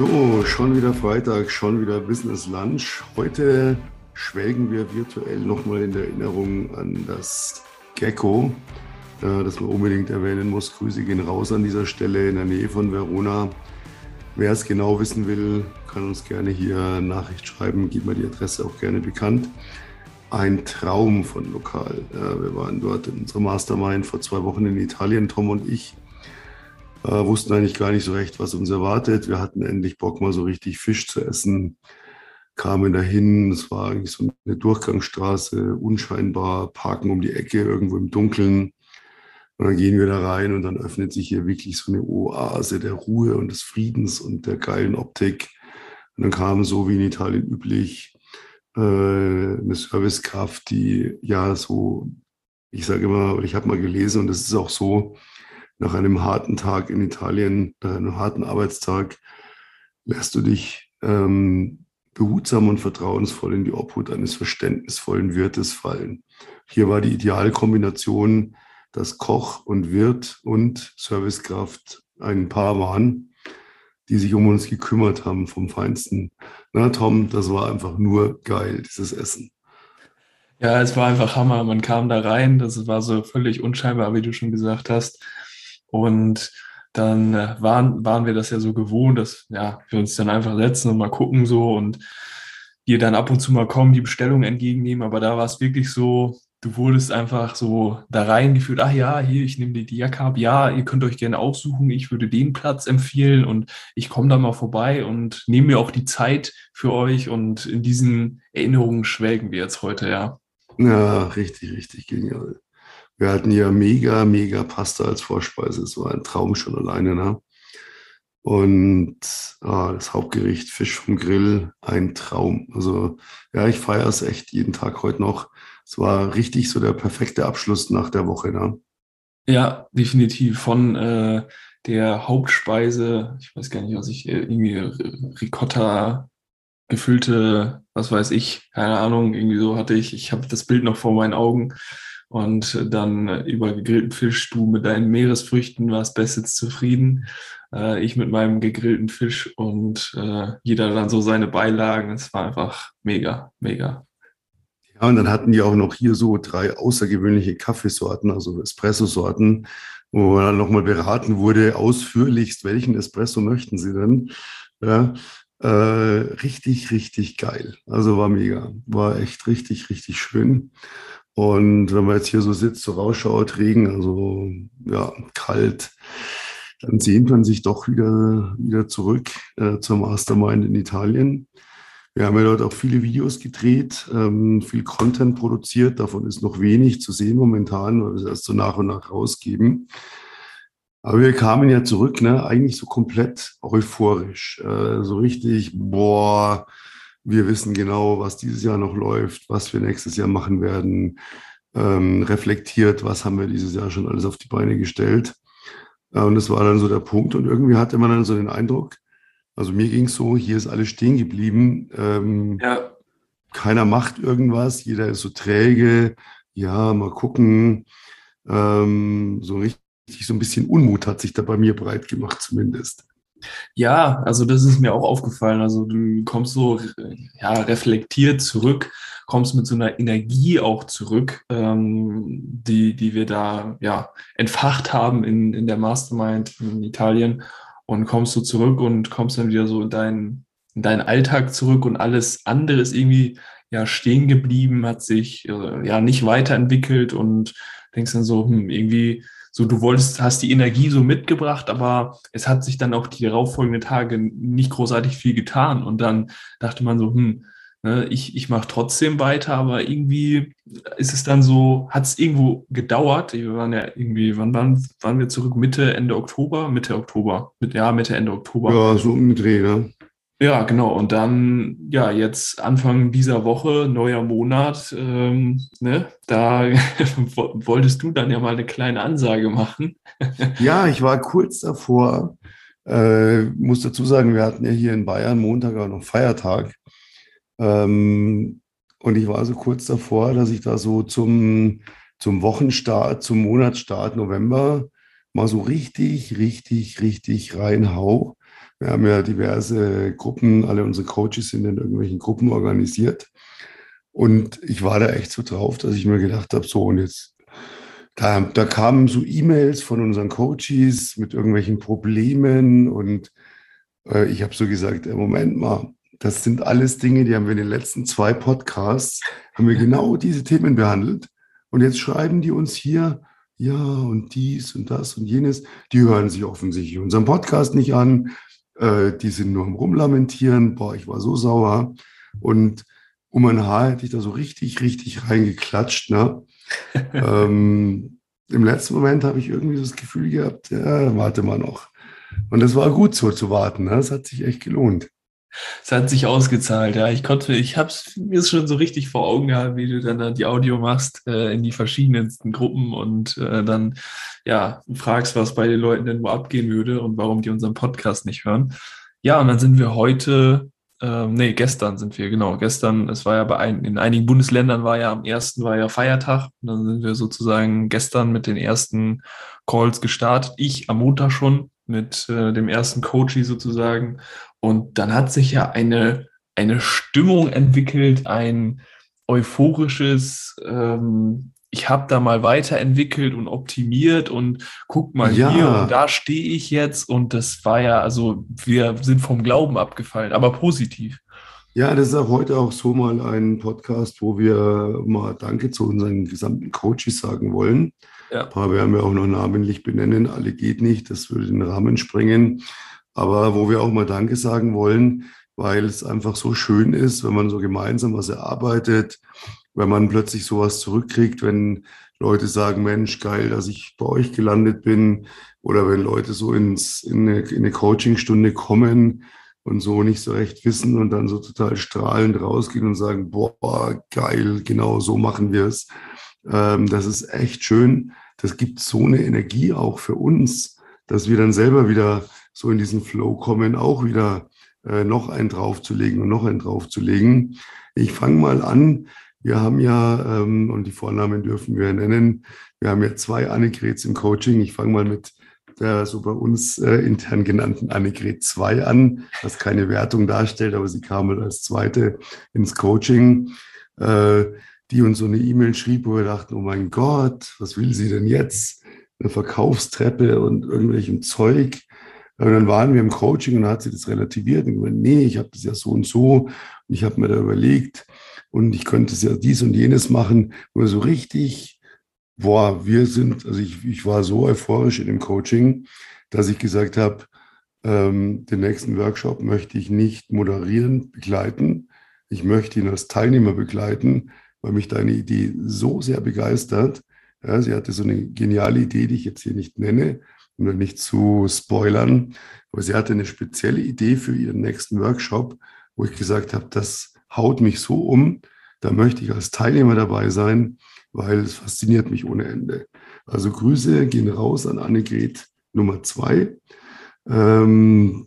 So, schon wieder Freitag, schon wieder Business Lunch. Heute schwelgen wir virtuell nochmal in Erinnerung an das Gecko, äh, das man unbedingt erwähnen muss. Grüße gehen raus an dieser Stelle in der Nähe von Verona. Wer es genau wissen will, kann uns gerne hier Nachricht schreiben, gibt mir die Adresse auch gerne bekannt. Ein Traum von Lokal. Wir waren dort in unserer Mastermind vor zwei Wochen in Italien, Tom und ich äh, wussten eigentlich gar nicht so recht, was uns erwartet. Wir hatten endlich Bock, mal so richtig Fisch zu essen. Kamen dahin, es war eigentlich so eine Durchgangsstraße, unscheinbar, parken um die Ecke irgendwo im Dunkeln. Und dann gehen wir da rein und dann öffnet sich hier wirklich so eine Oase der Ruhe und des Friedens und der geilen Optik. Und dann kam so wie in Italien üblich äh, eine Servicekraft, die ja so, ich sage immer, ich habe mal gelesen und das ist auch so, nach einem harten Tag in Italien, nach einem harten Arbeitstag, lässt du dich ähm, behutsam und vertrauensvoll in die Obhut eines verständnisvollen Wirtes fallen. Hier war die ideale Kombination, dass Koch und Wirt und Servicekraft ein Paar waren, die sich um uns gekümmert haben vom Feinsten. Na, Tom, das war einfach nur geil, dieses Essen. Ja, es war einfach Hammer. Man kam da rein, das war so völlig unscheinbar, wie du schon gesagt hast. Und dann äh, waren, waren wir das ja so gewohnt, dass ja, wir uns dann einfach setzen und mal gucken so und dir dann ab und zu mal kommen, die Bestellung entgegennehmen. Aber da war es wirklich so, du wurdest einfach so da reingeführt, ach ja, hier, ich nehme die, die Jacke ab, ja, ihr könnt euch gerne aussuchen, ich würde den Platz empfehlen und ich komme da mal vorbei und nehme mir auch die Zeit für euch und in diesen Erinnerungen schwelgen wir jetzt heute, ja. Ja, richtig, richtig genial. Wir hatten ja mega, mega Pasta als Vorspeise. Es war ein Traum schon alleine. Ne? Und ah, das Hauptgericht Fisch vom Grill, ein Traum. Also ja, ich feiere es echt jeden Tag heute noch. Es war richtig so der perfekte Abschluss nach der Woche. Ne? Ja, definitiv. Von äh, der Hauptspeise, ich weiß gar nicht, was ich, äh, irgendwie Ricotta, gefüllte, was weiß ich, keine Ahnung, irgendwie so hatte ich. Ich habe das Bild noch vor meinen Augen und dann über gegrillten Fisch, du mit deinen Meeresfrüchten warst bestens zufrieden, äh, ich mit meinem gegrillten Fisch und äh, jeder dann so seine Beilagen. Es war einfach mega, mega. Ja, und dann hatten die auch noch hier so drei außergewöhnliche Kaffeesorten, also Espresso-Sorten, wo dann nochmal beraten wurde, ausführlichst, welchen Espresso möchten Sie denn? Ja, äh, richtig, richtig geil. Also war mega, war echt richtig, richtig schön. Und wenn man jetzt hier so sitzt, so rausschaut, Regen, also ja, kalt, dann sehnt man sich doch wieder, wieder zurück äh, zur Mastermind in Italien. Wir haben ja dort auch viele Videos gedreht, ähm, viel Content produziert. Davon ist noch wenig zu sehen momentan, weil wir es erst so nach und nach rausgeben. Aber wir kamen ja zurück, ne, eigentlich so komplett euphorisch. Äh, so richtig, boah, wir wissen genau, was dieses Jahr noch läuft, was wir nächstes Jahr machen werden, ähm, reflektiert, was haben wir dieses Jahr schon alles auf die Beine gestellt. Äh, und das war dann so der Punkt. Und irgendwie hatte man dann so den Eindruck, also mir ging es so, hier ist alles stehen geblieben. Ähm, ja. Keiner macht irgendwas, jeder ist so träge. Ja, mal gucken. Ähm, so richtig, so ein bisschen Unmut hat sich da bei mir breit gemacht, zumindest. Ja, also das ist mir auch aufgefallen. Also du kommst so ja, reflektiert zurück, kommst mit so einer Energie auch zurück, ähm, die, die wir da ja entfacht haben in, in der Mastermind in Italien und kommst so zurück und kommst dann wieder so in deinen, in deinen Alltag zurück und alles andere ist irgendwie ja stehen geblieben, hat sich äh, ja nicht weiterentwickelt und denkst dann so, hm, irgendwie so du wolltest, hast die Energie so mitgebracht, aber es hat sich dann auch die darauffolgenden Tage nicht großartig viel getan. Und dann dachte man so, hm, ne, ich, ich mache trotzdem weiter, aber irgendwie ist es dann so, hat es irgendwo gedauert. Wir waren ja irgendwie, wann waren, waren wir zurück? Mitte, Ende Oktober? Mitte Oktober. Mit, ja, Mitte, Ende Oktober. Ja, so um Dreh, ne? Ja, genau. Und dann, ja, jetzt Anfang dieser Woche, neuer Monat, ähm, ne, da wolltest du dann ja mal eine kleine Ansage machen. ja, ich war kurz davor. Äh, muss dazu sagen, wir hatten ja hier in Bayern Montag auch noch Feiertag. Ähm, und ich war so kurz davor, dass ich da so zum, zum Wochenstart, zum Monatsstart November mal so richtig, richtig, richtig reinhau Wir haben ja diverse Gruppen, alle unsere Coaches sind in irgendwelchen Gruppen organisiert. Und ich war da echt so drauf, dass ich mir gedacht habe, so und jetzt, da, da kamen so E-Mails von unseren Coaches mit irgendwelchen Problemen und äh, ich habe so gesagt, äh, Moment mal, das sind alles Dinge, die haben wir in den letzten zwei Podcasts, haben wir genau diese Themen behandelt. Und jetzt schreiben die uns hier, ja, und dies und das und jenes. Die hören sich offensichtlich unseren Podcast nicht an. Äh, die sind nur am Rumlamentieren. Boah, ich war so sauer. Und um ein Haar hätte ich da so richtig, richtig reingeklatscht. Ne? ähm, Im letzten Moment habe ich irgendwie das Gefühl gehabt, ja, warte mal noch. Und es war gut so zu warten. Ne? Es hat sich echt gelohnt. Es hat sich ausgezahlt, ja. Ich konnte, ich habe es mir schon so richtig vor Augen gehabt, wie du dann die Audio machst äh, in die verschiedensten Gruppen und äh, dann ja fragst, was bei den Leuten denn wo abgehen würde und warum die unseren Podcast nicht hören. Ja, und dann sind wir heute, ähm, nee, gestern sind wir, genau, gestern, es war ja bei ein, in einigen Bundesländern war ja am ersten war ja Feiertag. Und dann sind wir sozusagen gestern mit den ersten Calls gestartet. Ich am Montag schon mit äh, dem ersten Coachie sozusagen und dann hat sich ja eine, eine Stimmung entwickelt, ein euphorisches, ähm, ich habe da mal weiterentwickelt und optimiert und guck mal ja. hier und da stehe ich jetzt und das war ja, also wir sind vom Glauben abgefallen, aber positiv. Ja, das ist auch heute auch so mal ein Podcast, wo wir mal Danke zu unseren gesamten Coaches sagen wollen. Ja. Ein paar werden wir auch noch namentlich benennen. Alle geht nicht, das würde den Rahmen sprengen aber wo wir auch mal Danke sagen wollen, weil es einfach so schön ist, wenn man so gemeinsam was erarbeitet, wenn man plötzlich sowas zurückkriegt, wenn Leute sagen, Mensch, geil, dass ich bei euch gelandet bin, oder wenn Leute so ins, in eine, in eine Coachingstunde kommen und so nicht so recht wissen und dann so total strahlend rausgehen und sagen, boah, geil, genau so machen wir es. Ähm, das ist echt schön. Das gibt so eine Energie auch für uns, dass wir dann selber wieder so in diesen Flow kommen, auch wieder äh, noch einen draufzulegen und noch einen draufzulegen. Ich fange mal an. Wir haben ja, ähm, und die Vornamen dürfen wir nennen, wir haben ja zwei Annegrets im Coaching. Ich fange mal mit der so bei uns äh, intern genannten Annegret 2 an, was keine Wertung darstellt, aber sie kam halt als zweite ins Coaching, äh, die uns so eine E-Mail schrieb, wo wir dachten, oh mein Gott, was will sie denn jetzt? Eine Verkaufstreppe und irgendwelchem Zeug. Aber dann waren wir im Coaching und dann hat sie das relativiert und gesagt, nee, ich habe das ja so und so und ich habe mir da überlegt und ich könnte es ja dies und jenes machen, wo so richtig, boah, wir sind, also ich, ich war so euphorisch in dem Coaching, dass ich gesagt habe, ähm, den nächsten Workshop möchte ich nicht moderieren, begleiten. Ich möchte ihn als Teilnehmer begleiten, weil mich deine Idee so sehr begeistert. Ja, sie hatte so eine geniale Idee, die ich jetzt hier nicht nenne, um nicht zu spoilern. Aber sie hatte eine spezielle Idee für ihren nächsten Workshop, wo ich gesagt habe, das haut mich so um, da möchte ich als Teilnehmer dabei sein, weil es fasziniert mich ohne Ende. Also Grüße gehen raus an Annegret Nummer zwei. Ähm,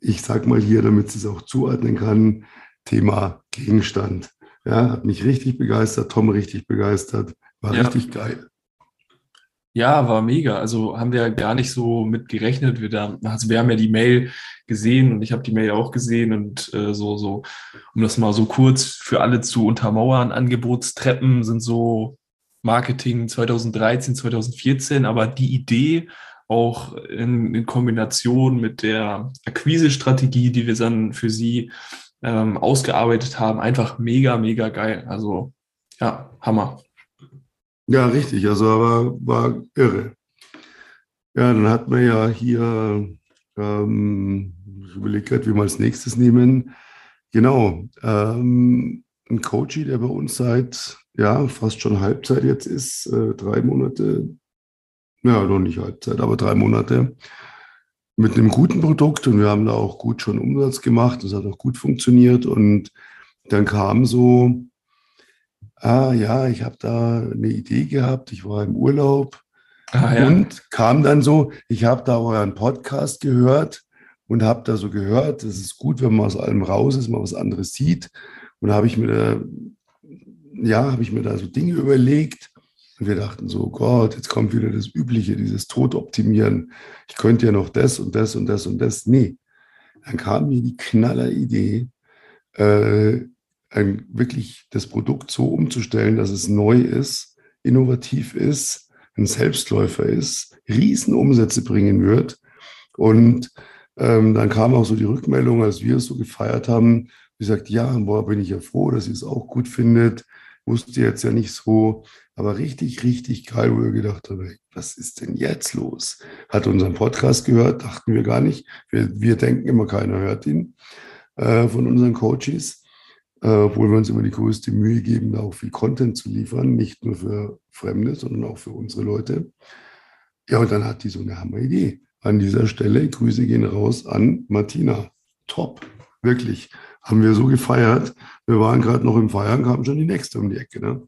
ich sage mal hier, damit sie es auch zuordnen kann, Thema Gegenstand. Ja, hat mich richtig begeistert, Tom richtig begeistert, war ja. richtig geil. Ja, war mega. Also haben wir gar nicht so mit gerechnet. Wir, da, also wir haben ja die Mail gesehen und ich habe die Mail auch gesehen und äh, so, so, um das mal so kurz für alle zu untermauern, Angebotstreppen sind so Marketing 2013, 2014, aber die Idee auch in, in Kombination mit der Akquise-Strategie, die wir dann für sie ähm, ausgearbeitet haben, einfach mega, mega geil. Also ja, Hammer. Ja, richtig. Also aber war irre. Ja, dann hat man ja hier, ähm, ich überlege gerade, wie wir als nächstes nehmen. Genau, ähm, ein Coach, der bei uns seit ja fast schon Halbzeit jetzt ist, äh, drei Monate, ja, noch nicht Halbzeit, aber drei Monate mit einem guten Produkt und wir haben da auch gut schon Umsatz gemacht. Das hat auch gut funktioniert und dann kam so ah ja, ich habe da eine Idee gehabt, ich war im Urlaub ah, ja. und kam dann so, ich habe da euren Podcast gehört und habe da so gehört, es ist gut, wenn man aus allem raus ist, mal was anderes sieht. Und habe ich mir da, ja, habe ich mir da so Dinge überlegt. Und wir dachten so, Gott, jetzt kommt wieder das Übliche, dieses Tod optimieren. Ich könnte ja noch das und das und das und das. Nee, dann kam mir die knaller Idee, äh, ein, wirklich das Produkt so umzustellen, dass es neu ist, innovativ ist, ein Selbstläufer ist, Riesenumsätze bringen wird. Und ähm, dann kam auch so die Rückmeldung, als wir es so gefeiert haben, wie gesagt, ja, boah, bin ich ja froh, dass ihr es auch gut findet. Wusste jetzt ja nicht so, aber richtig, richtig geil, wo wir gedacht haben, was ist denn jetzt los? Hat unseren Podcast gehört, dachten wir gar nicht. Wir, wir denken immer, keiner hört ihn äh, von unseren Coaches, äh, obwohl wir uns immer die größte Mühe geben, da auch viel Content zu liefern, nicht nur für Fremde, sondern auch für unsere Leute. Ja, und dann hat die so eine Hammeridee. An dieser Stelle, Grüße gehen raus an Martina. Top, wirklich. Haben wir so gefeiert. Wir waren gerade noch im Feiern, kam schon die nächste um die Ecke. Ne?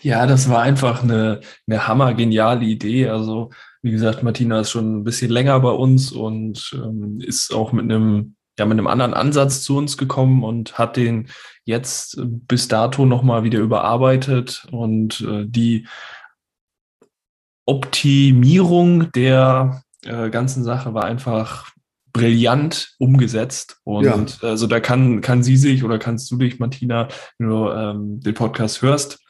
Ja, das war einfach eine, eine hammergeniale Idee. Also, wie gesagt, Martina ist schon ein bisschen länger bei uns und ähm, ist auch mit einem ja mit einem anderen Ansatz zu uns gekommen und hat den jetzt bis dato nochmal wieder überarbeitet und äh, die Optimierung der äh, ganzen Sache war einfach brillant umgesetzt. Und ja. also da kann, kann sie sich oder kannst du dich, Martina, wenn du ähm, den Podcast hörst,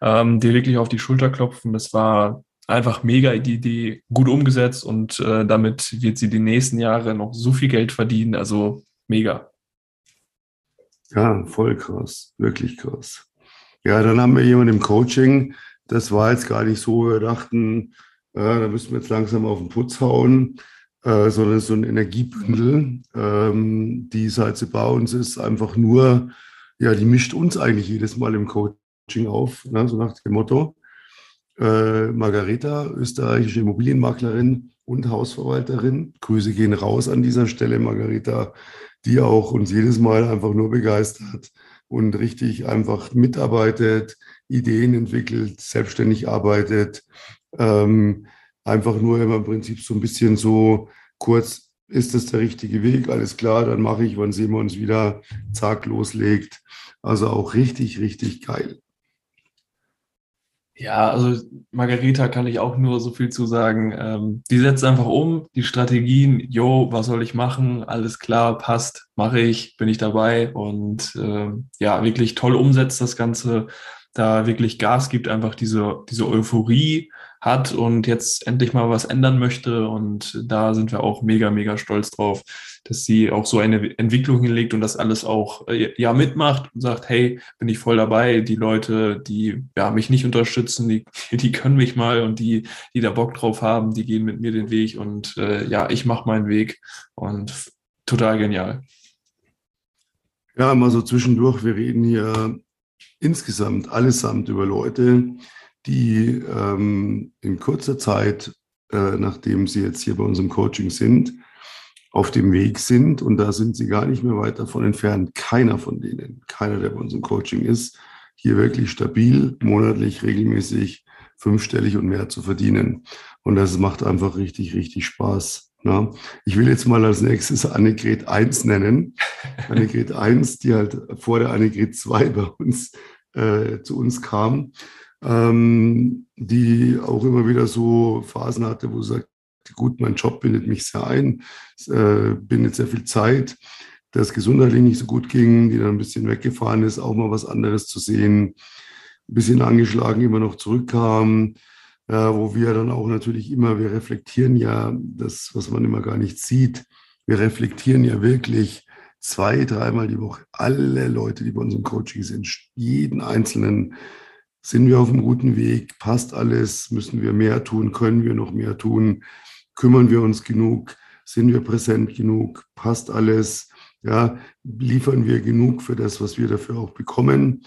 ähm, dir wirklich auf die Schulter klopfen. Das war einfach mega die Idee, gut umgesetzt und äh, damit wird sie die nächsten Jahre noch so viel Geld verdienen. Also mega. Ja, voll krass, wirklich krass. Ja, dann haben wir jemanden im Coaching, das war jetzt gar nicht so, wir dachten, äh, da müssen wir jetzt langsam auf den Putz hauen, äh, sondern so ein Energiebündel. Ähm, die Seite bei uns ist einfach nur, ja, die mischt uns eigentlich jedes Mal im Coaching auf, ne, so nach dem Motto. Äh, Margareta, österreichische Immobilienmaklerin und Hausverwalterin. Grüße gehen raus an dieser Stelle, Margareta, die auch uns jedes Mal einfach nur begeistert und richtig einfach mitarbeitet, Ideen entwickelt, selbstständig arbeitet. Ähm, einfach nur immer im Prinzip so ein bisschen so kurz, ist das der richtige Weg? Alles klar, dann mache ich, wann sehen wir uns wieder, zack, loslegt. Also auch richtig, richtig geil. Ja, also Margarita kann ich auch nur so viel zu sagen. Ähm, die setzt einfach um, die Strategien, yo, was soll ich machen? Alles klar, passt, mache ich, bin ich dabei und äh, ja, wirklich toll umsetzt das Ganze, da wirklich Gas gibt, einfach diese, diese Euphorie, hat und jetzt endlich mal was ändern möchte. Und da sind wir auch mega, mega stolz drauf, dass sie auch so eine Entwicklung hinlegt und das alles auch äh, ja mitmacht und sagt, hey, bin ich voll dabei. Die Leute, die ja, mich nicht unterstützen, die, die können mich mal und die, die da Bock drauf haben, die gehen mit mir den Weg und äh, ja, ich mache meinen Weg und total genial. Ja, mal so zwischendurch, wir reden hier insgesamt allesamt über Leute, die ähm, in kurzer Zeit, äh, nachdem sie jetzt hier bei uns im Coaching sind, auf dem Weg sind. Und da sind sie gar nicht mehr weit davon entfernt. Keiner von denen, keiner, der bei uns im Coaching ist, hier wirklich stabil, monatlich, regelmäßig, fünfstellig und mehr zu verdienen. Und das macht einfach richtig, richtig Spaß. Ja. Ich will jetzt mal als nächstes Annegret 1 nennen. Annegret 1, die halt vor der Annegret 2 bei uns äh, zu uns kam ähm, die auch immer wieder so Phasen hatte, wo sie sagt, gut, mein Job bindet mich sehr ein, äh, bindet sehr viel Zeit, dass gesundheitlich nicht so gut ging, die dann ein bisschen weggefahren ist, auch mal was anderes zu sehen, ein bisschen angeschlagen immer noch zurückkam, äh, wo wir dann auch natürlich immer, wir reflektieren ja das, was man immer gar nicht sieht, wir reflektieren ja wirklich zwei, dreimal die Woche alle Leute, die bei uns im Coaching sind, jeden einzelnen sind wir auf einem guten Weg? Passt alles? Müssen wir mehr tun? Können wir noch mehr tun? Kümmern wir uns genug? Sind wir präsent genug? Passt alles? Ja, liefern wir genug für das, was wir dafür auch bekommen?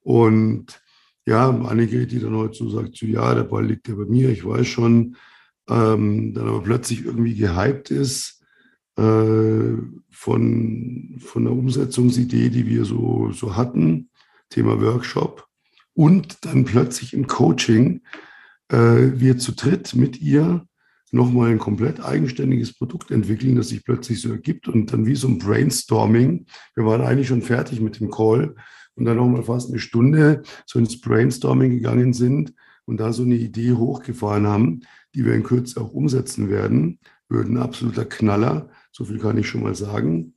Und ja, Annegret, die dann heute so sagt, so, ja, der Ball liegt ja bei mir, ich weiß schon, ähm, dann aber plötzlich irgendwie gehypt ist äh, von, von der Umsetzungsidee, die wir so, so hatten, Thema Workshop und dann plötzlich im Coaching äh, wir zu dritt mit ihr nochmal ein komplett eigenständiges Produkt entwickeln, das sich plötzlich so ergibt und dann wie so ein Brainstorming. Wir waren eigentlich schon fertig mit dem Call und dann nochmal fast eine Stunde so ins Brainstorming gegangen sind und da so eine Idee hochgefahren haben, die wir in Kürze auch umsetzen werden. wird ein absoluter Knaller. So viel kann ich schon mal sagen.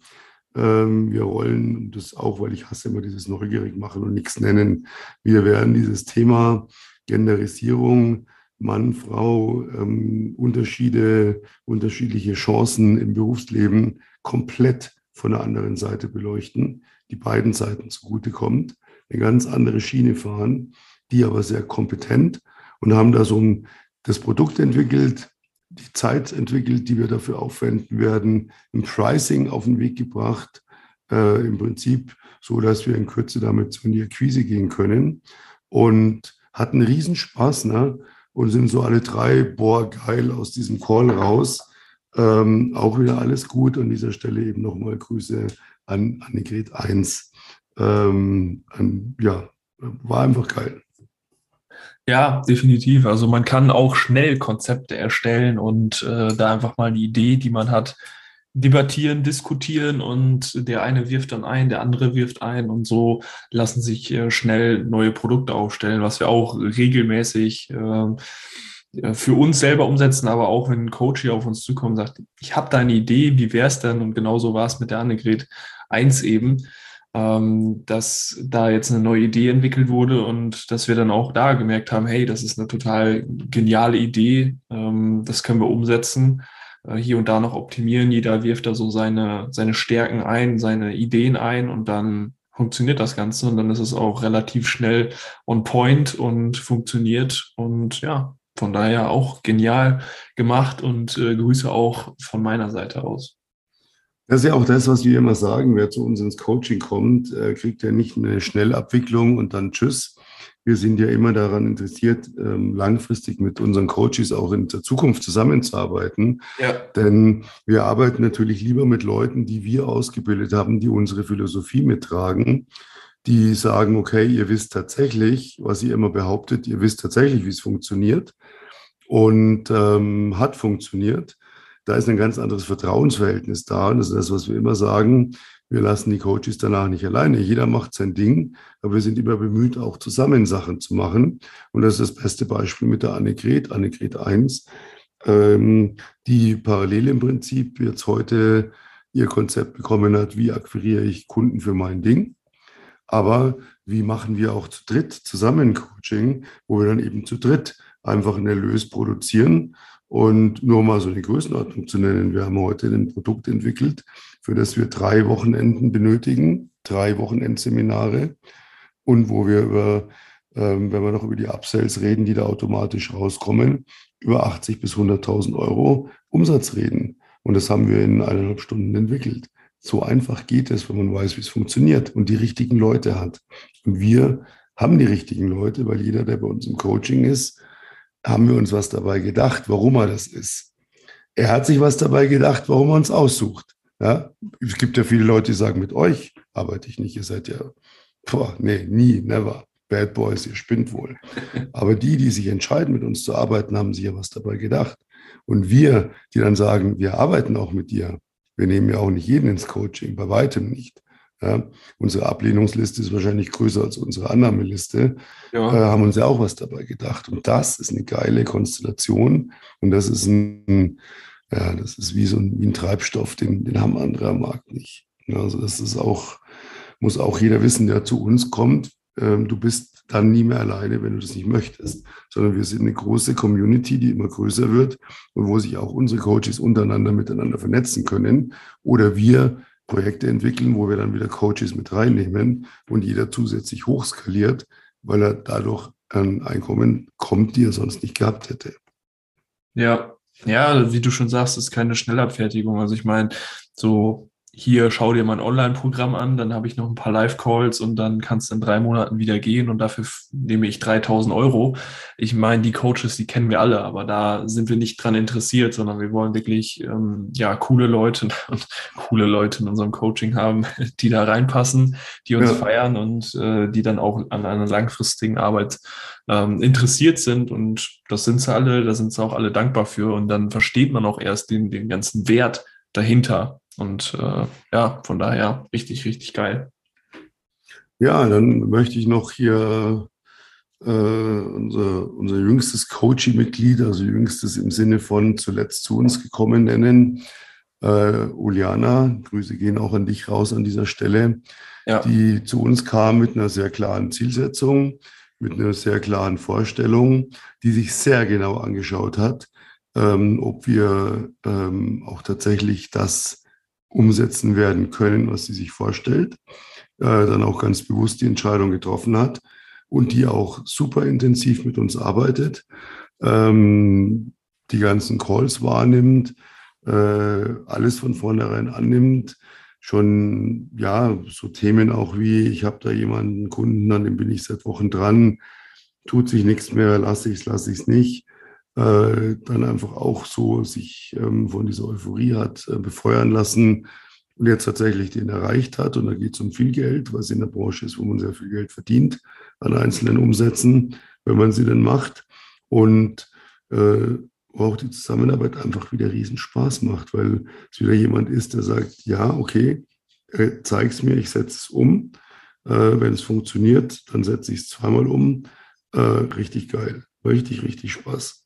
Ähm, wir wollen, das auch, weil ich hasse immer dieses neugierig machen und nichts nennen, wir werden dieses Thema Genderisierung, Mann, Frau, ähm, Unterschiede, unterschiedliche Chancen im Berufsleben komplett von der anderen Seite beleuchten, die beiden Seiten zugutekommt, eine ganz andere Schiene fahren, die aber sehr kompetent und haben da so ein, das Produkt entwickelt, die Zeit entwickelt, die wir dafür aufwenden werden, ein Pricing auf den Weg gebracht, äh, im Prinzip so, dass wir in Kürze damit so in die Akquise gehen können und hatten Riesenspaß ne? und sind so alle drei, boah, geil, aus diesem Call raus. Ähm, auch wieder alles gut. An dieser Stelle eben nochmal Grüße an Annegret 1. Ähm, an, ja, war einfach geil. Ja, definitiv. Also man kann auch schnell Konzepte erstellen und äh, da einfach mal eine Idee, die man hat, debattieren, diskutieren und der eine wirft dann ein, der andere wirft ein und so lassen sich äh, schnell neue Produkte aufstellen, was wir auch regelmäßig äh, für uns selber umsetzen, aber auch wenn ein Coach hier auf uns zukommt und sagt, ich habe da eine Idee, wie wäre es denn? Und genauso war es mit der Annegret 1 eben ähm, dass da jetzt eine neue Idee entwickelt wurde und dass wir dann auch da gemerkt haben, hey, das ist eine total geniale Idee, ähm, das können wir umsetzen, äh, hier und da noch optimieren. Jeder wirft da so seine, seine Stärken ein, seine Ideen ein und dann funktioniert das Ganze und dann ist es auch relativ schnell on point und funktioniert und ja, von daher auch genial gemacht und äh, Grüße auch von meiner Seite aus. Das ist ja auch das, was wir immer sagen. Wer zu uns ins Coaching kommt, äh, kriegt ja nicht eine Schnellabwicklung und dann Tschüss. Wir sind ja immer daran interessiert, ähm, langfristig mit unseren Coaches auch in der Zukunft zusammenzuarbeiten. Ja. Denn wir arbeiten natürlich lieber mit Leuten, die wir ausgebildet haben, die unsere Philosophie mittragen, die sagen, okay, ihr wisst tatsächlich, was ihr immer behauptet, ihr wisst tatsächlich, wie es funktioniert und ähm, hat funktioniert da ist ein ganz anderes Vertrauensverhältnis da. Und das ist das, was wir immer sagen. Wir lassen die Coaches danach nicht alleine. Jeder macht sein Ding, aber wir sind immer bemüht, auch zusammen Sachen zu machen. Und das ist das beste Beispiel mit der Annegret, Annegret 1, ähm, die parallel im Prinzip jetzt heute ihr Konzept bekommen hat, wie akquiriere ich Kunden für mein Ding. Aber wie machen wir auch zu dritt zusammen Coaching, wo wir dann eben zu dritt einfach einen Erlös produzieren und nur mal so eine Größenordnung zu nennen, wir haben heute ein Produkt entwickelt, für das wir drei Wochenenden benötigen, drei Wochenendseminare und wo wir über, ähm, wenn wir noch über die Upsells reden, die da automatisch rauskommen, über 80 bis 100.000 Euro Umsatz reden. Und das haben wir in eineinhalb Stunden entwickelt. So einfach geht es, wenn man weiß, wie es funktioniert und die richtigen Leute hat. Und wir haben die richtigen Leute, weil jeder, der bei uns im Coaching ist, haben wir uns was dabei gedacht, warum er das ist. Er hat sich was dabei gedacht, warum er uns aussucht. Ja? Es gibt ja viele Leute, die sagen, mit euch arbeite ich nicht, ihr seid ja, boah, nee, nie, never. Bad Boys, ihr spinnt wohl. Aber die, die sich entscheiden, mit uns zu arbeiten, haben sich ja was dabei gedacht. Und wir, die dann sagen, wir arbeiten auch mit dir, wir nehmen ja auch nicht jeden ins Coaching, bei weitem nicht. Ja, unsere Ablehnungsliste ist wahrscheinlich größer als unsere Annahmeliste. Ja. Äh, haben uns ja auch was dabei gedacht. Und das ist eine geile Konstellation. Und das ist ein, ja, das ist wie so ein, wie ein Treibstoff, den, den haben andere am Markt nicht. Also das ist auch, muss auch jeder wissen, der zu uns kommt. Ähm, du bist dann nie mehr alleine, wenn du das nicht möchtest, sondern wir sind eine große Community, die immer größer wird und wo sich auch unsere Coaches untereinander miteinander vernetzen können oder wir Projekte entwickeln, wo wir dann wieder Coaches mit reinnehmen und jeder zusätzlich hochskaliert, weil er dadurch ein Einkommen kommt, die er sonst nicht gehabt hätte. Ja, ja, wie du schon sagst, ist keine Schnellabfertigung. Also ich meine, so hier schau dir mein Online-Programm an, dann habe ich noch ein paar Live-Calls und dann kannst du in drei Monaten wieder gehen und dafür nehme ich 3000 Euro. Ich meine, die Coaches, die kennen wir alle, aber da sind wir nicht dran interessiert, sondern wir wollen wirklich, ähm, ja, coole Leute und coole Leute in unserem Coaching haben, die da reinpassen, die uns ja. feiern und äh, die dann auch an einer langfristigen Arbeit ähm, interessiert sind und das sind sie alle, da sind sie auch alle dankbar für und dann versteht man auch erst den, den ganzen Wert dahinter und äh, ja, von daher richtig, richtig geil. Ja, dann möchte ich noch hier äh, unser, unser jüngstes Coaching-Mitglied, also jüngstes im Sinne von zuletzt zu uns gekommen nennen. Äh, Uliana, Grüße gehen auch an dich raus an dieser Stelle, ja. die zu uns kam mit einer sehr klaren Zielsetzung, mit einer sehr klaren Vorstellung, die sich sehr genau angeschaut hat, ähm, ob wir ähm, auch tatsächlich das umsetzen werden können, was sie sich vorstellt. Äh, dann auch ganz bewusst die Entscheidung getroffen hat und die auch super intensiv mit uns arbeitet, ähm, die ganzen Calls wahrnimmt, äh, alles von vornherein annimmt, schon ja so Themen auch wie ich habe da jemanden Kunden, an dem bin ich seit Wochen dran, tut sich nichts mehr, lasse ich es, lasse ich es nicht. Äh, dann einfach auch so sich ähm, von dieser Euphorie hat äh, befeuern lassen und jetzt tatsächlich den erreicht hat. Und da geht es um viel Geld, was in der Branche ist, wo man sehr viel Geld verdient an einzelnen Umsätzen, wenn man sie denn macht. Und äh, auch die Zusammenarbeit einfach wieder riesen Spaß macht, weil es wieder jemand ist, der sagt, ja, okay, äh, es mir, ich setze es um. Äh, wenn es funktioniert, dann setze ich es zweimal um. Äh, richtig geil, richtig, richtig Spaß.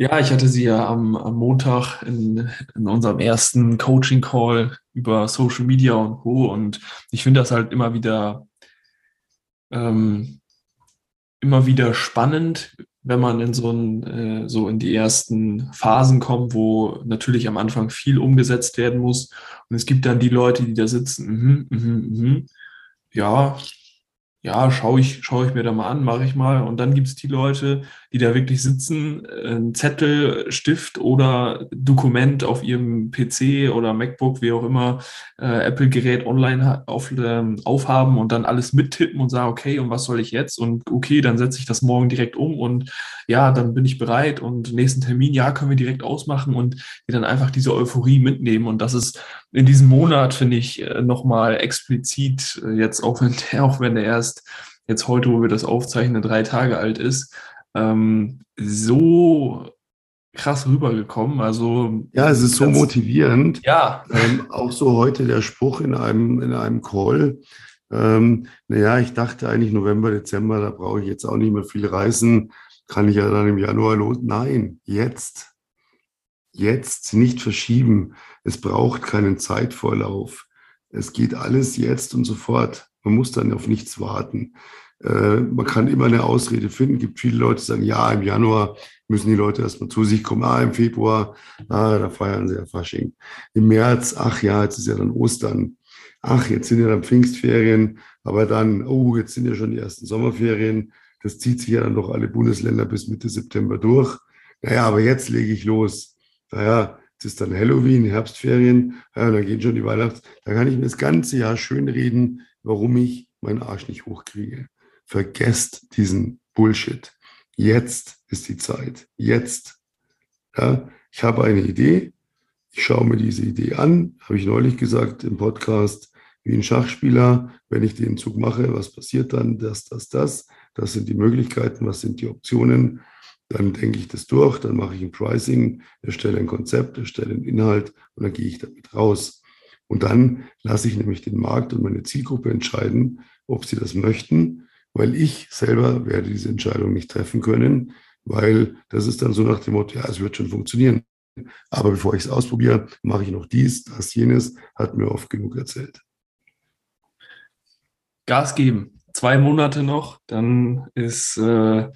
Ja, ich hatte sie ja am, am Montag in, in unserem ersten Coaching-Call über Social Media und Co. Und ich finde das halt immer wieder, ähm, immer wieder spannend, wenn man in so, ein, äh, so in die ersten Phasen kommt, wo natürlich am Anfang viel umgesetzt werden muss. Und es gibt dann die Leute, die da sitzen, mm -hmm, mm -hmm, ja, ja, schaue ich, schau ich mir da mal an, mache ich mal. Und dann gibt es die Leute, die da wirklich sitzen, äh, ein Zettel, Stift oder Dokument auf ihrem PC oder MacBook, wie auch immer, äh, Apple-Gerät online auf, äh, aufhaben und dann alles mittippen und sagen, okay, und was soll ich jetzt? Und okay, dann setze ich das morgen direkt um und ja, dann bin ich bereit und nächsten Termin, ja, können wir direkt ausmachen und die dann einfach diese Euphorie mitnehmen. Und das ist in diesem Monat, finde ich, äh, nochmal explizit, äh, jetzt auch wenn der, auch wenn der erst jetzt heute, wo wir das aufzeichnen, drei Tage alt ist, ähm, so krass rübergekommen. Also ja, es ist so motivierend. Ja. Ähm, auch so heute der Spruch in einem in einem Call. Ähm, naja, ich dachte eigentlich November, Dezember, da brauche ich jetzt auch nicht mehr viel reisen. Kann ich ja dann im Januar los? Nein, jetzt. Jetzt nicht verschieben. Es braucht keinen Zeitvorlauf. Es geht alles jetzt und sofort. Man muss dann auf nichts warten. Äh, man kann immer eine Ausrede finden. Es gibt viele Leute, die sagen, ja, im Januar müssen die Leute erstmal zu sich kommen. Ah, im Februar, ah, da feiern sie ja Fasching. Im März, ach ja, jetzt ist ja dann Ostern. Ach, jetzt sind ja dann Pfingstferien. Aber dann, oh, jetzt sind ja schon die ersten Sommerferien. Das zieht sich ja dann doch alle Bundesländer bis Mitte September durch. Naja, aber jetzt lege ich los. Naja, jetzt ist dann Halloween, Herbstferien, ja, dann gehen schon die Weihnachts. Da kann ich mir das ganze Jahr schön reden, warum ich meinen Arsch nicht hochkriege. Vergesst diesen Bullshit. Jetzt ist die Zeit. Jetzt. Ja, ich habe eine Idee. Ich schaue mir diese Idee an. Habe ich neulich gesagt im Podcast, wie ein Schachspieler. Wenn ich den Zug mache, was passiert dann? Das, das, das. Das sind die Möglichkeiten. Was sind die Optionen? Dann denke ich das durch. Dann mache ich ein Pricing, erstelle ein Konzept, erstelle einen Inhalt und dann gehe ich damit raus. Und dann lasse ich nämlich den Markt und meine Zielgruppe entscheiden, ob sie das möchten weil ich selber werde diese Entscheidung nicht treffen können, weil das ist dann so nach dem Motto, ja, es wird schon funktionieren. Aber bevor ich es ausprobiere, mache ich noch dies, das, jenes, hat mir oft genug erzählt. Gas geben. Zwei Monate noch, dann ist äh,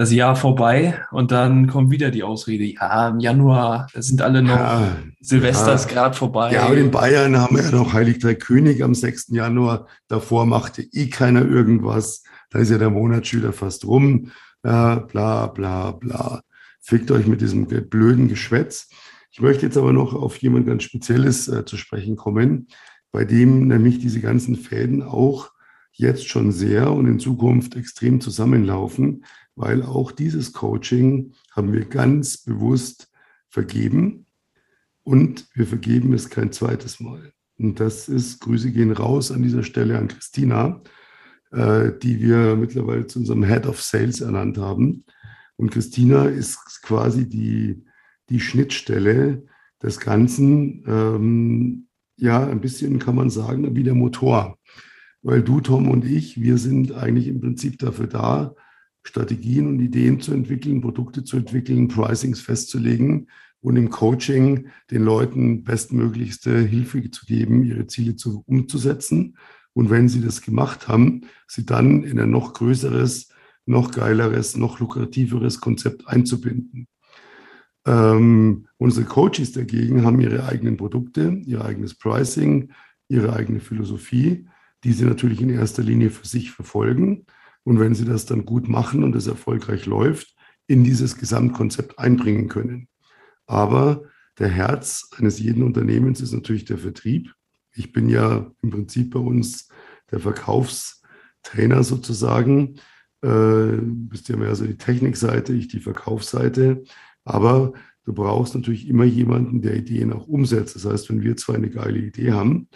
das Jahr vorbei und dann kommt wieder die Ausrede, ja, im Januar, da sind alle noch, ja, Silvester ja. ist gerade vorbei. Ja, aber in Bayern haben wir ja noch Heilig Drei König am 6. Januar. Davor machte eh keiner irgendwas. Da ist ja der Monat schon wieder fast rum. Ja, bla, bla, bla. Fickt euch mit diesem blöden Geschwätz. Ich möchte jetzt aber noch auf jemand ganz Spezielles äh, zu sprechen kommen, bei dem nämlich diese ganzen Fäden auch jetzt schon sehr und in Zukunft extrem zusammenlaufen weil auch dieses Coaching haben wir ganz bewusst vergeben und wir vergeben es kein zweites Mal. Und das ist, Grüße gehen raus an dieser Stelle an Christina, äh, die wir mittlerweile zu unserem Head of Sales ernannt haben. Und Christina ist quasi die, die Schnittstelle des Ganzen, ähm, ja, ein bisschen kann man sagen, wie der Motor. Weil du, Tom und ich, wir sind eigentlich im Prinzip dafür da, Strategien und Ideen zu entwickeln, Produkte zu entwickeln, Pricings festzulegen und im Coaching den Leuten bestmöglichste Hilfe zu geben, ihre Ziele zu, umzusetzen. Und wenn sie das gemacht haben, sie dann in ein noch größeres, noch geileres, noch lukrativeres Konzept einzubinden. Ähm, unsere Coaches dagegen haben ihre eigenen Produkte, ihr eigenes Pricing, ihre eigene Philosophie, die sie natürlich in erster Linie für sich verfolgen. Und wenn sie das dann gut machen und es erfolgreich läuft, in dieses Gesamtkonzept einbringen können. Aber der Herz eines jeden Unternehmens ist natürlich der Vertrieb. Ich bin ja im Prinzip bei uns der Verkaufstrainer sozusagen. Äh, bist ja mehr so die Technikseite, ich die Verkaufsseite. Aber du brauchst natürlich immer jemanden, der Ideen auch umsetzt. Das heißt, wenn wir zwar eine geile Idee haben,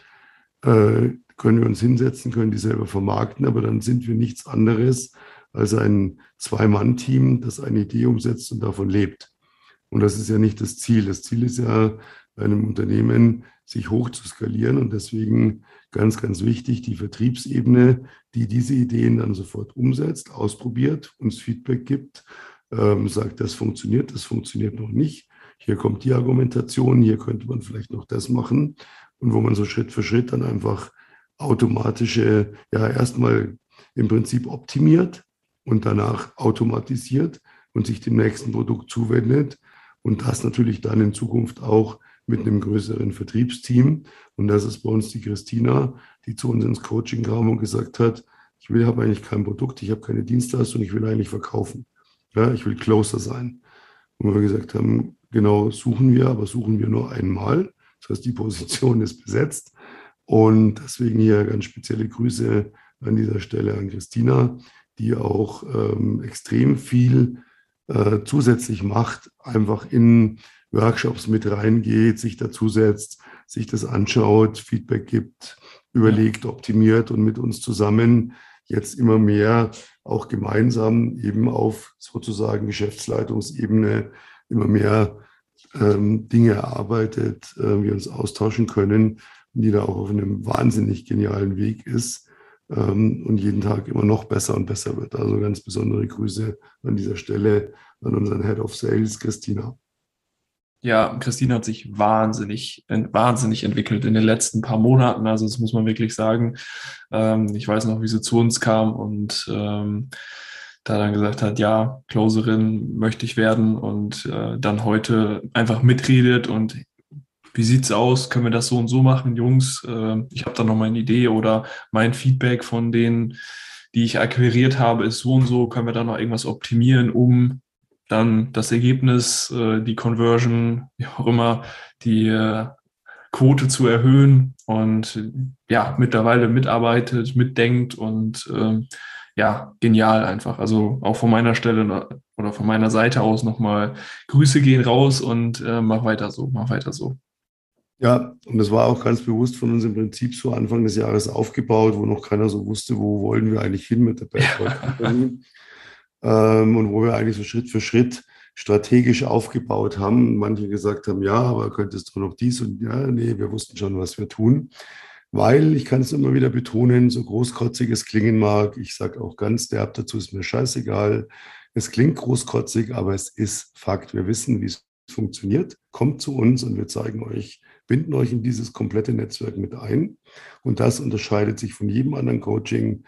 äh, können wir uns hinsetzen, können die selber vermarkten, aber dann sind wir nichts anderes als ein Zwei-Mann-Team, das eine Idee umsetzt und davon lebt. Und das ist ja nicht das Ziel. Das Ziel ist ja einem Unternehmen, sich hoch zu skalieren. Und deswegen ganz, ganz wichtig, die Vertriebsebene, die diese Ideen dann sofort umsetzt, ausprobiert, uns Feedback gibt, ähm, sagt, das funktioniert, das funktioniert noch nicht. Hier kommt die Argumentation, hier könnte man vielleicht noch das machen. Und wo man so Schritt für Schritt dann einfach automatische, ja, erstmal im Prinzip optimiert und danach automatisiert und sich dem nächsten Produkt zuwendet und das natürlich dann in Zukunft auch mit einem größeren Vertriebsteam. Und das ist bei uns die Christina, die zu uns ins Coaching kam und gesagt hat, ich will, habe eigentlich kein Produkt, ich habe keine Dienstleistung, ich will eigentlich verkaufen. Ja, ich will closer sein. Und wir gesagt haben, genau suchen wir, aber suchen wir nur einmal. Das heißt, die Position ist besetzt. Und deswegen hier ganz spezielle Grüße an dieser Stelle an Christina, die auch ähm, extrem viel äh, zusätzlich macht, einfach in Workshops mit reingeht, sich dazusetzt, sich das anschaut, Feedback gibt, überlegt, optimiert und mit uns zusammen jetzt immer mehr auch gemeinsam eben auf sozusagen Geschäftsleitungsebene immer mehr ähm, Dinge erarbeitet, äh, wir uns austauschen können die da auch auf einem wahnsinnig genialen Weg ist ähm, und jeden Tag immer noch besser und besser wird. Also ganz besondere Grüße an dieser Stelle an unseren Head of Sales, Christina. Ja, Christina hat sich wahnsinnig, wahnsinnig entwickelt in den letzten paar Monaten. Also das muss man wirklich sagen. Ähm, ich weiß noch, wie sie zu uns kam und ähm, da dann gesagt hat, ja, Closerin möchte ich werden und äh, dann heute einfach mitredet und wie sieht's aus? Können wir das so und so machen, Jungs? Äh, ich habe da noch mal eine Idee oder mein Feedback von denen, die ich akquiriert habe, ist so und so. Können wir da noch irgendwas optimieren, um dann das Ergebnis, äh, die Conversion, wie auch immer, die äh, Quote zu erhöhen und ja, mittlerweile mitarbeitet, mitdenkt und ähm, ja, genial einfach. Also auch von meiner Stelle oder von meiner Seite aus nochmal Grüße gehen raus und äh, mach weiter so, mach weiter so. Ja, und das war auch ganz bewusst von uns im Prinzip so Anfang des Jahres aufgebaut, wo noch keiner so wusste, wo wollen wir eigentlich hin mit der Bad Company. ähm, und wo wir eigentlich so Schritt für Schritt strategisch aufgebaut haben. Manche gesagt haben, ja, aber könntest du noch dies und ja, nee, wir wussten schon, was wir tun. Weil, ich kann es immer wieder betonen, so großkotzig es klingen mag, ich sage auch ganz derb dazu, ist mir scheißegal. Es klingt großkotzig, aber es ist Fakt. Wir wissen, wie es funktioniert. Kommt zu uns und wir zeigen euch, binden euch in dieses komplette Netzwerk mit ein. Und das unterscheidet sich von jedem anderen Coaching.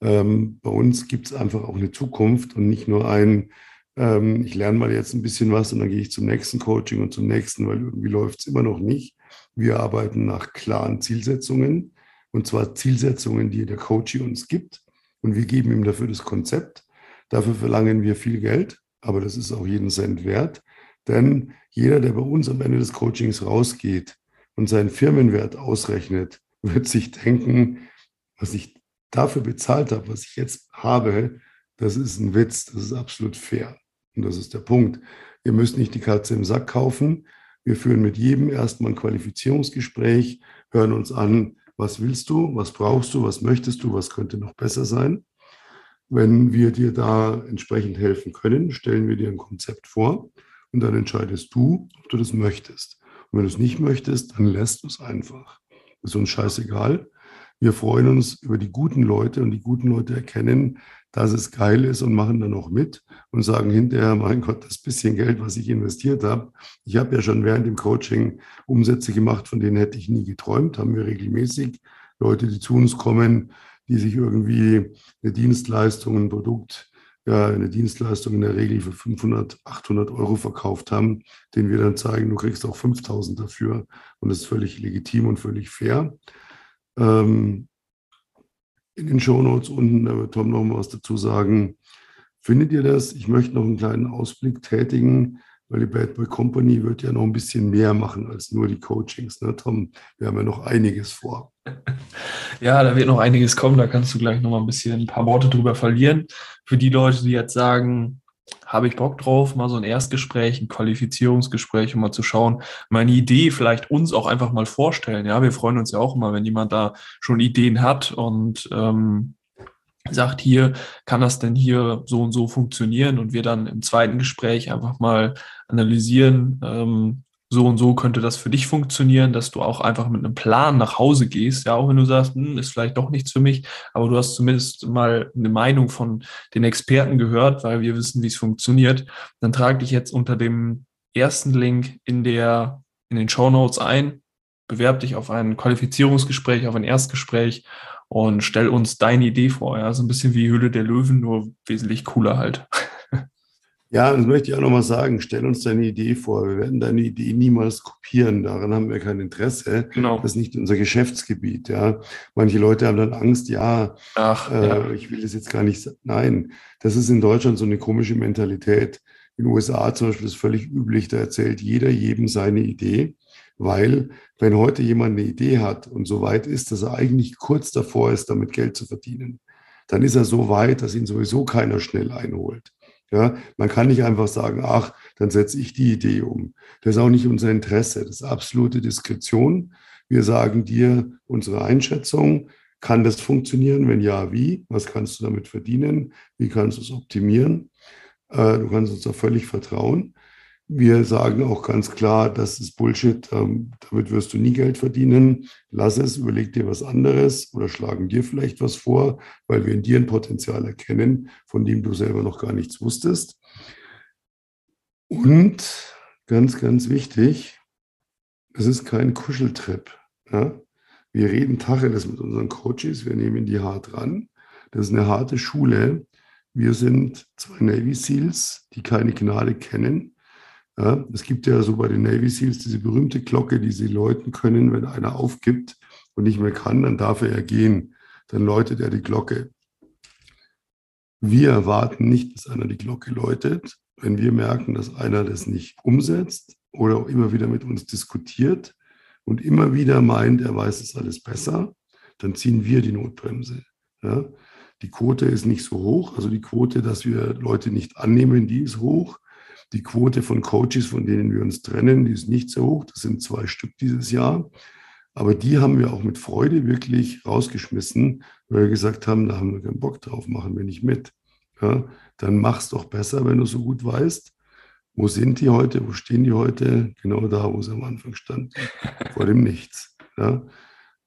Ähm, bei uns gibt es einfach auch eine Zukunft und nicht nur ein, ähm, ich lerne mal jetzt ein bisschen was und dann gehe ich zum nächsten Coaching und zum nächsten, weil irgendwie läuft es immer noch nicht. Wir arbeiten nach klaren Zielsetzungen und zwar Zielsetzungen, die der Coach uns gibt und wir geben ihm dafür das Konzept. Dafür verlangen wir viel Geld, aber das ist auch jeden Cent wert. Denn jeder, der bei uns am Ende des Coachings rausgeht und seinen Firmenwert ausrechnet, wird sich denken, was ich dafür bezahlt habe, was ich jetzt habe, das ist ein Witz, das ist absolut fair. Und das ist der Punkt. Ihr müsst nicht die Katze im Sack kaufen. Wir führen mit jedem erstmal ein Qualifizierungsgespräch, hören uns an, was willst du, was brauchst du, was möchtest du, was könnte noch besser sein. Wenn wir dir da entsprechend helfen können, stellen wir dir ein Konzept vor und dann entscheidest du, ob du das möchtest. Und wenn du es nicht möchtest, dann lässt du es einfach. ist uns scheißegal. Wir freuen uns über die guten Leute und die guten Leute erkennen, dass es geil ist und machen dann auch mit und sagen hinterher, mein Gott, das bisschen Geld, was ich investiert habe. Ich habe ja schon während dem Coaching Umsätze gemacht, von denen hätte ich nie geträumt, haben wir regelmäßig. Leute, die zu uns kommen, die sich irgendwie eine Dienstleistung, ein Produkt, ja, eine Dienstleistung in der Regel für 500, 800 Euro verkauft haben, denen wir dann zeigen, du kriegst auch 5000 dafür und das ist völlig legitim und völlig fair. Ähm, in den Shownotes unten, da wird Tom noch mal was dazu sagen. Findet ihr das? Ich möchte noch einen kleinen Ausblick tätigen, weil die Bad Boy Company wird ja noch ein bisschen mehr machen als nur die Coachings. Ne, Tom, wir haben ja noch einiges vor. Ja, da wird noch einiges kommen. Da kannst du gleich noch mal ein bisschen ein paar Worte drüber verlieren. Für die Leute, die jetzt sagen, habe ich Bock drauf, mal so ein Erstgespräch, ein Qualifizierungsgespräch, um mal zu schauen, meine Idee vielleicht uns auch einfach mal vorstellen. Ja, wir freuen uns ja auch immer, wenn jemand da schon Ideen hat und ähm, sagt, hier kann das denn hier so und so funktionieren und wir dann im zweiten Gespräch einfach mal analysieren, ähm, so und so könnte das für dich funktionieren, dass du auch einfach mit einem Plan nach Hause gehst. Ja, auch wenn du sagst, hm, ist vielleicht doch nichts für mich, aber du hast zumindest mal eine Meinung von den Experten gehört, weil wir wissen, wie es funktioniert. Dann trage dich jetzt unter dem ersten Link in der, in den Show Notes ein, bewerb dich auf ein Qualifizierungsgespräch, auf ein Erstgespräch und stell uns deine Idee vor. Ja, so ein bisschen wie Hülle der Löwen, nur wesentlich cooler halt. Ja, das möchte ich auch nochmal sagen. Stell uns deine Idee vor. Wir werden deine Idee niemals kopieren. Daran haben wir kein Interesse. Genau. Das ist nicht unser Geschäftsgebiet. Ja, manche Leute haben dann Angst. Ja, Ach, äh, ja. ich will das jetzt gar nicht. Nein, das ist in Deutschland so eine komische Mentalität. In den USA zum Beispiel ist völlig üblich. Da erzählt jeder jedem seine Idee. Weil, wenn heute jemand eine Idee hat und so weit ist, dass er eigentlich kurz davor ist, damit Geld zu verdienen, dann ist er so weit, dass ihn sowieso keiner schnell einholt. Ja, man kann nicht einfach sagen, ach, dann setze ich die Idee um. Das ist auch nicht unser Interesse. Das ist absolute Diskretion. Wir sagen dir unsere Einschätzung. Kann das funktionieren? Wenn ja, wie? Was kannst du damit verdienen? Wie kannst du es optimieren? Äh, du kannst uns da völlig vertrauen. Wir sagen auch ganz klar, das ist Bullshit, ähm, damit wirst du nie Geld verdienen. Lass es, überleg dir was anderes oder schlagen dir vielleicht was vor, weil wir in dir ein Potenzial erkennen, von dem du selber noch gar nichts wusstest. Und ganz, ganz wichtig, es ist kein Kuscheltrip. Ja? Wir reden Tacheles mit unseren Coaches, wir nehmen die hart ran. Das ist eine harte Schule. Wir sind zwei Navy SEALs, die keine Gnade kennen ja, es gibt ja so bei den Navy SEALs diese berühmte Glocke, die sie läuten können, wenn einer aufgibt und nicht mehr kann, dann darf er gehen. Dann läutet er die Glocke. Wir erwarten nicht, dass einer die Glocke läutet. Wenn wir merken, dass einer das nicht umsetzt oder auch immer wieder mit uns diskutiert und immer wieder meint, er weiß es alles besser, dann ziehen wir die Notbremse. Ja? Die Quote ist nicht so hoch, also die Quote, dass wir Leute nicht annehmen, die ist hoch. Die Quote von Coaches, von denen wir uns trennen, die ist nicht so hoch. Das sind zwei Stück dieses Jahr. Aber die haben wir auch mit Freude wirklich rausgeschmissen, weil wir gesagt haben, da haben wir keinen Bock drauf, machen wir nicht mit. Ja, dann mach's doch besser, wenn du so gut weißt. Wo sind die heute? Wo stehen die heute? Genau da, wo sie am Anfang standen. Vor dem Nichts. Ja.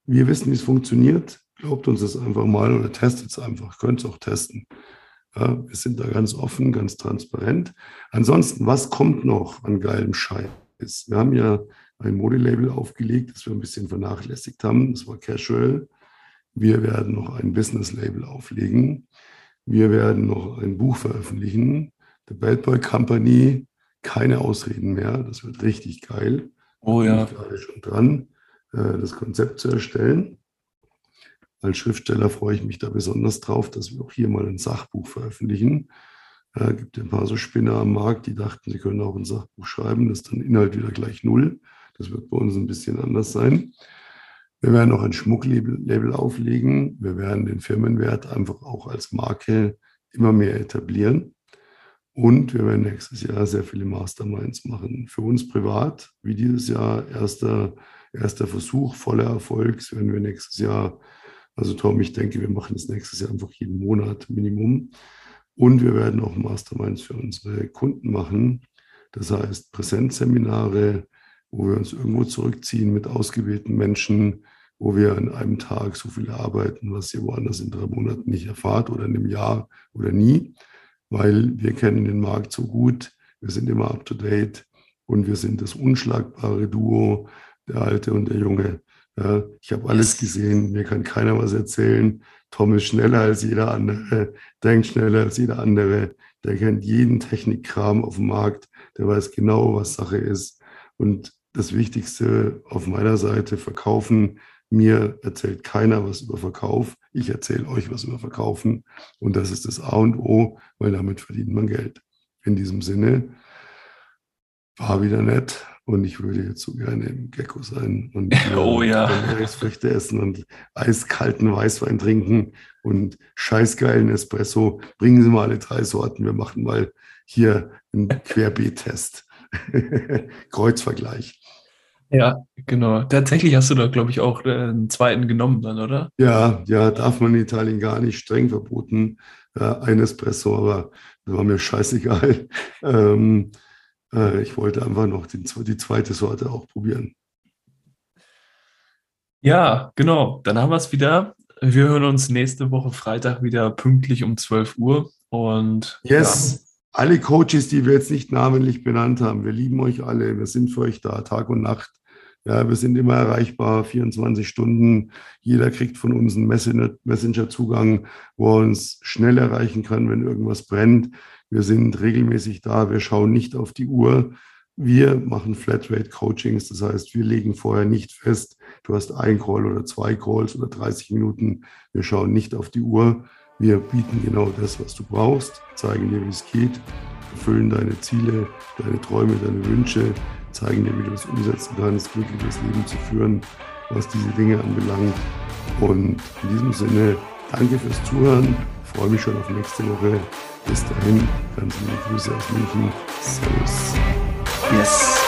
Wir wissen, wie es funktioniert. Glaubt uns das einfach mal oder testet es einfach. Könnt es auch testen. Ja, wir sind da ganz offen, ganz transparent. Ansonsten, was kommt noch an geilem Scheiß? Wir haben ja ein Modelabel aufgelegt, das wir ein bisschen vernachlässigt haben. Das war Casual. Wir werden noch ein Business-Label auflegen. Wir werden noch ein Buch veröffentlichen. The Bad Boy Company. Keine Ausreden mehr. Das wird richtig geil. Oh ja. Ich bin gerade schon dran, äh, das Konzept zu erstellen. Als Schriftsteller freue ich mich da besonders drauf, dass wir auch hier mal ein Sachbuch veröffentlichen. Äh, gibt ein paar so Spinner am Markt, die dachten, sie können auch ein Sachbuch schreiben. Das ist dann Inhalt wieder gleich null. Das wird bei uns ein bisschen anders sein. Wir werden auch ein Schmucklabel auflegen. Wir werden den Firmenwert einfach auch als Marke immer mehr etablieren. Und wir werden nächstes Jahr sehr viele Masterminds machen. Für uns privat, wie dieses Jahr, erster, erster Versuch, voller Erfolg, werden wir nächstes Jahr also Tom, ich denke, wir machen das nächstes Jahr einfach jeden Monat Minimum. Und wir werden auch Masterminds für unsere Kunden machen. Das heißt Präsenzseminare, wo wir uns irgendwo zurückziehen mit ausgewählten Menschen, wo wir an einem Tag so viel arbeiten, was ihr woanders in drei Monaten nicht erfahrt oder in einem Jahr oder nie, weil wir kennen den Markt so gut, wir sind immer up-to-date und wir sind das unschlagbare Duo, der Alte und der Junge. Ja, ich habe alles gesehen, mir kann keiner was erzählen. Tom ist schneller als jeder andere, denkt schneller als jeder andere, der kennt jeden Technikkram auf dem Markt, der weiß genau, was Sache ist. Und das Wichtigste auf meiner Seite, verkaufen. Mir erzählt keiner was über Verkauf. Ich erzähle euch was über Verkaufen. Und das ist das A und O, weil damit verdient man Geld. In diesem Sinne, war wieder nett. Und ich würde jetzt so gerne im Gecko sein und oh, ja. Früchte essen und eiskalten Weißwein trinken und scheißgeilen Espresso. Bringen Sie mal alle drei Sorten. Wir machen mal hier einen Querbeet-Test. Kreuzvergleich. Ja, genau. Tatsächlich hast du da, glaube ich, auch äh, einen zweiten genommen dann, oder? Ja, ja, darf man in Italien gar nicht streng verboten. Ja, ein Espresso, aber das war mir scheißegal. Ähm, äh, ich wollte einfach noch die, die zweite Sorte auch probieren. Ja, genau. Dann haben wir es wieder. Wir hören uns nächste Woche Freitag wieder pünktlich um 12 Uhr. Und yes. Ja. Alle Coaches, die wir jetzt nicht namentlich benannt haben, wir lieben euch alle. Wir sind für euch da, Tag und Nacht. Ja, wir sind immer erreichbar, 24 Stunden. Jeder kriegt von uns einen Messenger-Zugang, wo er uns schnell erreichen kann, wenn irgendwas brennt. Wir sind regelmäßig da. Wir schauen nicht auf die Uhr. Wir machen Flatrate-Coachings. Das heißt, wir legen vorher nicht fest, du hast ein Call oder zwei Calls oder 30 Minuten. Wir schauen nicht auf die Uhr. Wir bieten genau das, was du brauchst, zeigen dir, wie es geht, erfüllen deine Ziele, deine Träume, deine Wünsche, zeigen dir, wie du es umsetzen kannst, glückliches Leben zu führen, was diese Dinge anbelangt. Und in diesem Sinne, danke fürs Zuhören. Ich freue mich schon auf nächste Woche. Bis dahin, ganz liebe Grüße aus München. Servus. Yes.